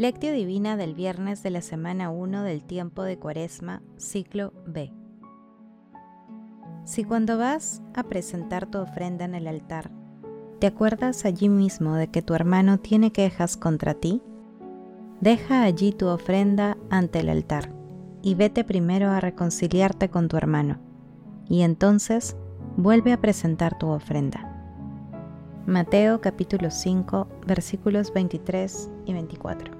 Lectio Divina del viernes de la semana 1 del tiempo de Cuaresma, ciclo B. Si cuando vas a presentar tu ofrenda en el altar, te acuerdas allí mismo de que tu hermano tiene quejas contra ti, deja allí tu ofrenda ante el altar y vete primero a reconciliarte con tu hermano, y entonces vuelve a presentar tu ofrenda. Mateo capítulo 5 versículos 23 y 24.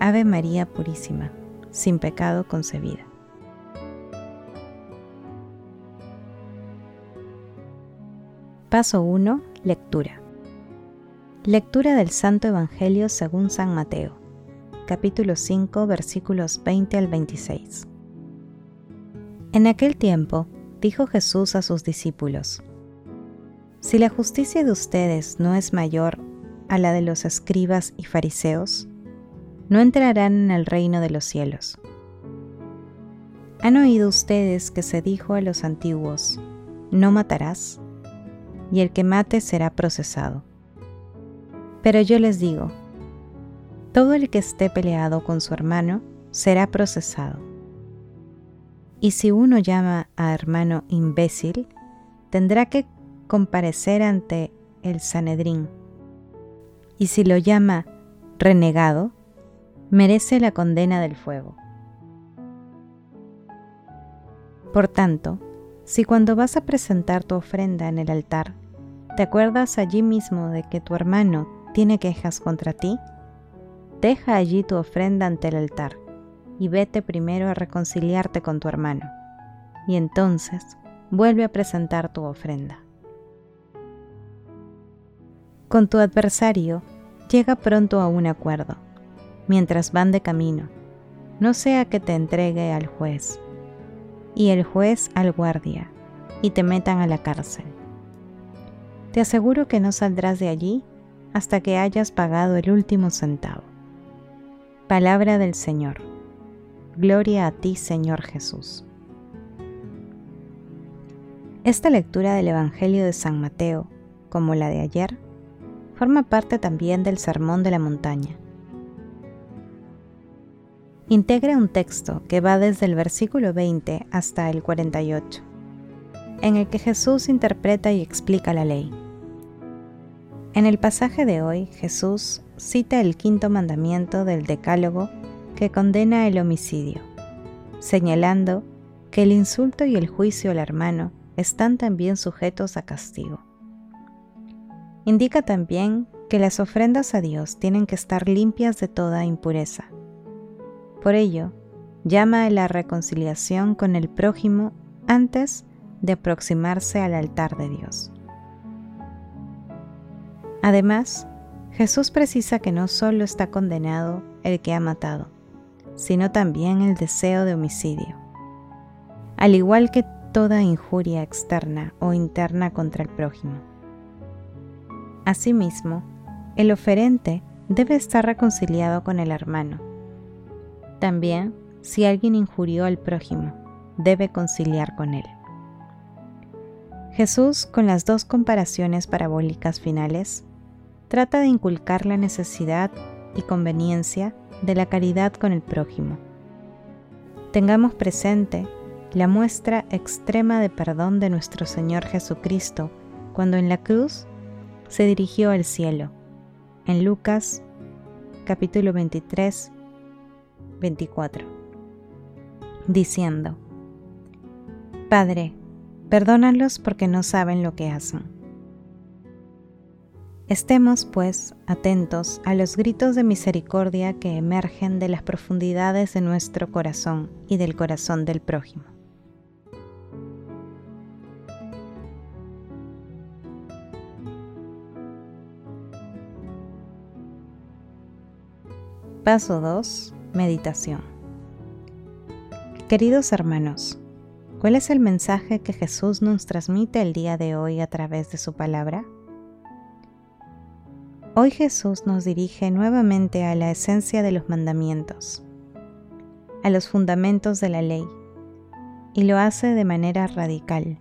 Ave María Purísima, sin pecado concebida. Paso 1. Lectura. Lectura del Santo Evangelio según San Mateo, capítulo 5, versículos 20 al 26. En aquel tiempo, dijo Jesús a sus discípulos, Si la justicia de ustedes no es mayor a la de los escribas y fariseos, no entrarán en el reino de los cielos. ¿Han oído ustedes que se dijo a los antiguos, no matarás? Y el que mate será procesado. Pero yo les digo, todo el que esté peleado con su hermano será procesado. Y si uno llama a hermano imbécil, tendrá que comparecer ante el Sanedrín. Y si lo llama renegado, merece la condena del fuego. Por tanto, si cuando vas a presentar tu ofrenda en el altar, te acuerdas allí mismo de que tu hermano tiene quejas contra ti, deja allí tu ofrenda ante el altar y vete primero a reconciliarte con tu hermano, y entonces vuelve a presentar tu ofrenda. Con tu adversario, llega pronto a un acuerdo mientras van de camino, no sea que te entregue al juez, y el juez al guardia, y te metan a la cárcel. Te aseguro que no saldrás de allí hasta que hayas pagado el último centavo. Palabra del Señor. Gloria a ti, Señor Jesús. Esta lectura del Evangelio de San Mateo, como la de ayer, forma parte también del Sermón de la Montaña integra un texto que va desde el versículo 20 hasta el 48, en el que Jesús interpreta y explica la ley. En el pasaje de hoy, Jesús cita el quinto mandamiento del Decálogo que condena el homicidio, señalando que el insulto y el juicio al hermano están también sujetos a castigo. Indica también que las ofrendas a Dios tienen que estar limpias de toda impureza por ello, llama a la reconciliación con el prójimo antes de aproximarse al altar de Dios. Además, Jesús precisa que no solo está condenado el que ha matado, sino también el deseo de homicidio, al igual que toda injuria externa o interna contra el prójimo. Asimismo, el oferente debe estar reconciliado con el hermano, también, si alguien injurió al prójimo, debe conciliar con él. Jesús, con las dos comparaciones parabólicas finales, trata de inculcar la necesidad y conveniencia de la caridad con el prójimo. Tengamos presente la muestra extrema de perdón de nuestro Señor Jesucristo cuando en la cruz se dirigió al cielo. En Lucas capítulo 23 24, diciendo, Padre, perdónalos porque no saben lo que hacen. Estemos, pues, atentos a los gritos de misericordia que emergen de las profundidades de nuestro corazón y del corazón del prójimo. Paso 2. Meditación. Queridos hermanos, ¿cuál es el mensaje que Jesús nos transmite el día de hoy a través de su palabra? Hoy Jesús nos dirige nuevamente a la esencia de los mandamientos, a los fundamentos de la ley, y lo hace de manera radical,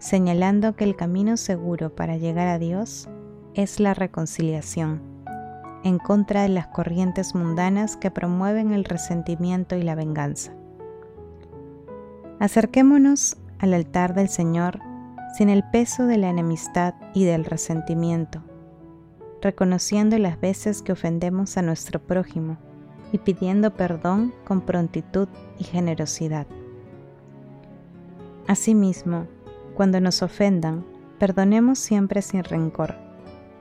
señalando que el camino seguro para llegar a Dios es la reconciliación, en contra de las corrientes mundanas que promueven el resentimiento y la venganza. Acerquémonos al altar del Señor sin el peso de la enemistad y del resentimiento reconociendo las veces que ofendemos a nuestro prójimo y pidiendo perdón con prontitud y generosidad. Asimismo, cuando nos ofendan, perdonemos siempre sin rencor,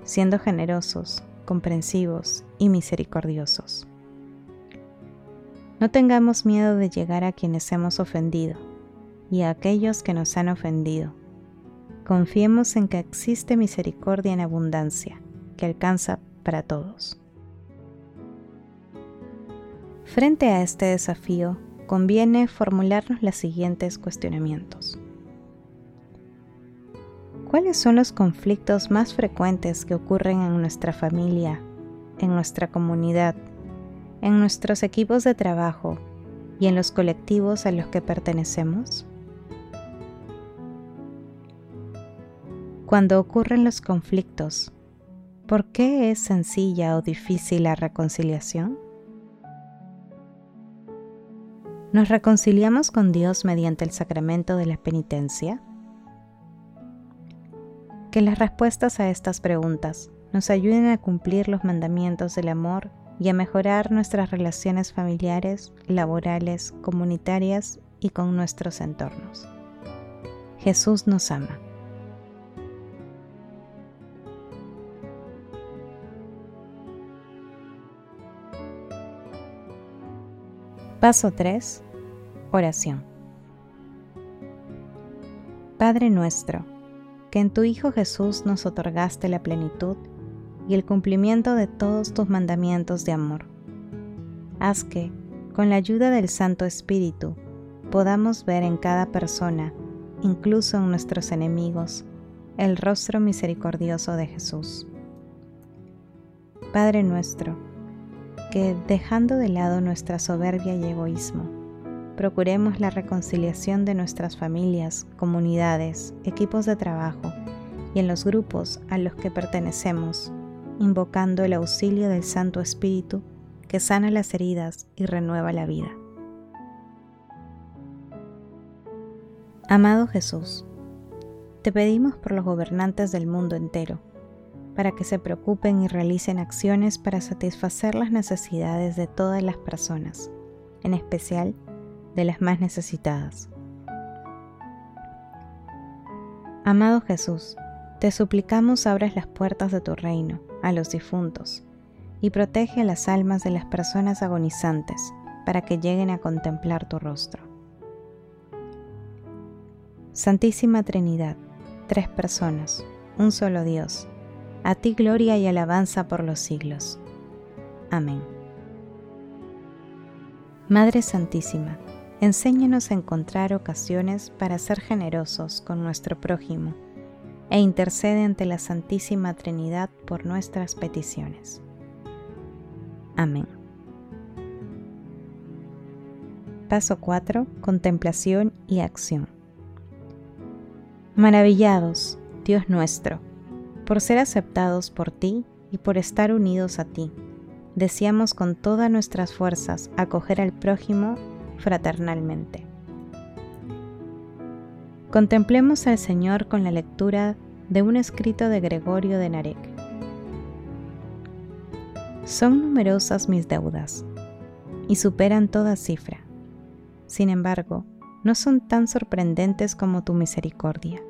siendo generosos, comprensivos y misericordiosos. No tengamos miedo de llegar a quienes hemos ofendido y a aquellos que nos han ofendido. Confiemos en que existe misericordia en abundancia que alcanza para todos. Frente a este desafío, conviene formularnos los siguientes cuestionamientos. ¿Cuáles son los conflictos más frecuentes que ocurren en nuestra familia, en nuestra comunidad, en nuestros equipos de trabajo y en los colectivos a los que pertenecemos? Cuando ocurren los conflictos, ¿Por qué es sencilla o difícil la reconciliación? ¿Nos reconciliamos con Dios mediante el sacramento de la penitencia? Que las respuestas a estas preguntas nos ayuden a cumplir los mandamientos del amor y a mejorar nuestras relaciones familiares, laborales, comunitarias y con nuestros entornos. Jesús nos ama. Paso 3. Oración. Padre nuestro, que en tu Hijo Jesús nos otorgaste la plenitud y el cumplimiento de todos tus mandamientos de amor. Haz que, con la ayuda del Santo Espíritu, podamos ver en cada persona, incluso en nuestros enemigos, el rostro misericordioso de Jesús. Padre nuestro, que, dejando de lado nuestra soberbia y egoísmo, procuremos la reconciliación de nuestras familias, comunidades, equipos de trabajo y en los grupos a los que pertenecemos, invocando el auxilio del Santo Espíritu que sana las heridas y renueva la vida. Amado Jesús, te pedimos por los gobernantes del mundo entero, para que se preocupen y realicen acciones para satisfacer las necesidades de todas las personas, en especial de las más necesitadas. Amado Jesús, te suplicamos abras las puertas de tu reino a los difuntos y protege a las almas de las personas agonizantes para que lleguen a contemplar tu rostro. Santísima Trinidad, tres personas, un solo Dios, a ti gloria y alabanza por los siglos. Amén. Madre Santísima, enséñanos a encontrar ocasiones para ser generosos con nuestro prójimo e intercede ante la Santísima Trinidad por nuestras peticiones. Amén. Paso 4. Contemplación y acción. Maravillados, Dios nuestro, por ser aceptados por ti y por estar unidos a ti. Deseamos con todas nuestras fuerzas acoger al prójimo fraternalmente. Contemplemos al Señor con la lectura de un escrito de Gregorio de Narek. Son numerosas mis deudas y superan toda cifra. Sin embargo, no son tan sorprendentes como tu misericordia.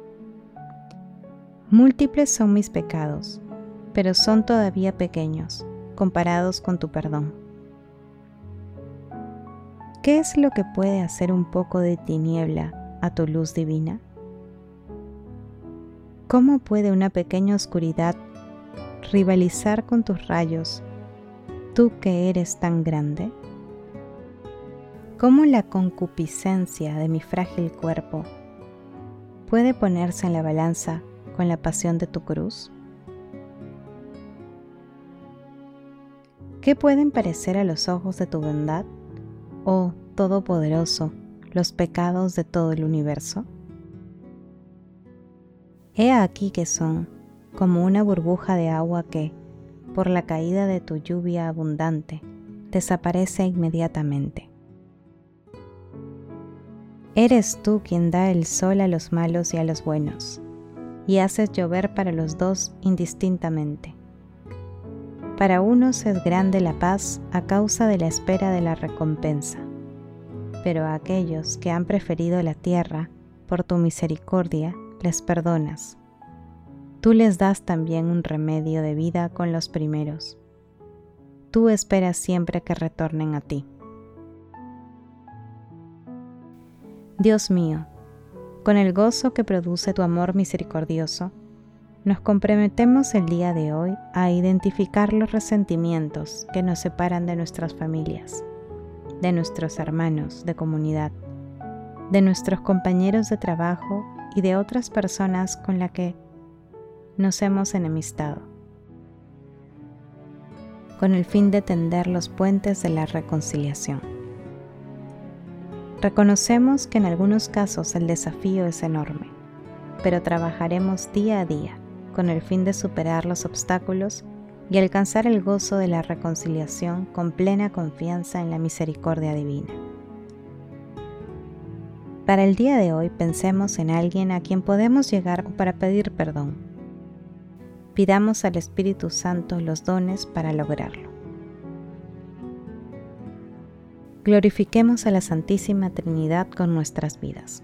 Múltiples son mis pecados, pero son todavía pequeños comparados con tu perdón. ¿Qué es lo que puede hacer un poco de tiniebla a tu luz divina? ¿Cómo puede una pequeña oscuridad rivalizar con tus rayos tú que eres tan grande? ¿Cómo la concupiscencia de mi frágil cuerpo puede ponerse en la balanza con la pasión de tu cruz? ¿Qué pueden parecer a los ojos de tu bondad, oh Todopoderoso, los pecados de todo el universo? He aquí que son como una burbuja de agua que, por la caída de tu lluvia abundante, desaparece inmediatamente. Eres tú quien da el sol a los malos y a los buenos, y haces llover para los dos indistintamente. Para unos es grande la paz a causa de la espera de la recompensa, pero a aquellos que han preferido la tierra, por tu misericordia, les perdonas. Tú les das también un remedio de vida con los primeros. Tú esperas siempre que retornen a ti. Dios mío, con el gozo que produce tu amor misericordioso, nos comprometemos el día de hoy a identificar los resentimientos que nos separan de nuestras familias, de nuestros hermanos de comunidad, de nuestros compañeros de trabajo y de otras personas con las que nos hemos enemistado, con el fin de tender los puentes de la reconciliación. Reconocemos que en algunos casos el desafío es enorme, pero trabajaremos día a día con el fin de superar los obstáculos y alcanzar el gozo de la reconciliación con plena confianza en la misericordia divina. Para el día de hoy pensemos en alguien a quien podemos llegar para pedir perdón. Pidamos al Espíritu Santo los dones para lograrlo. glorifiquemos a la Santísima Trinidad con nuestras vidas.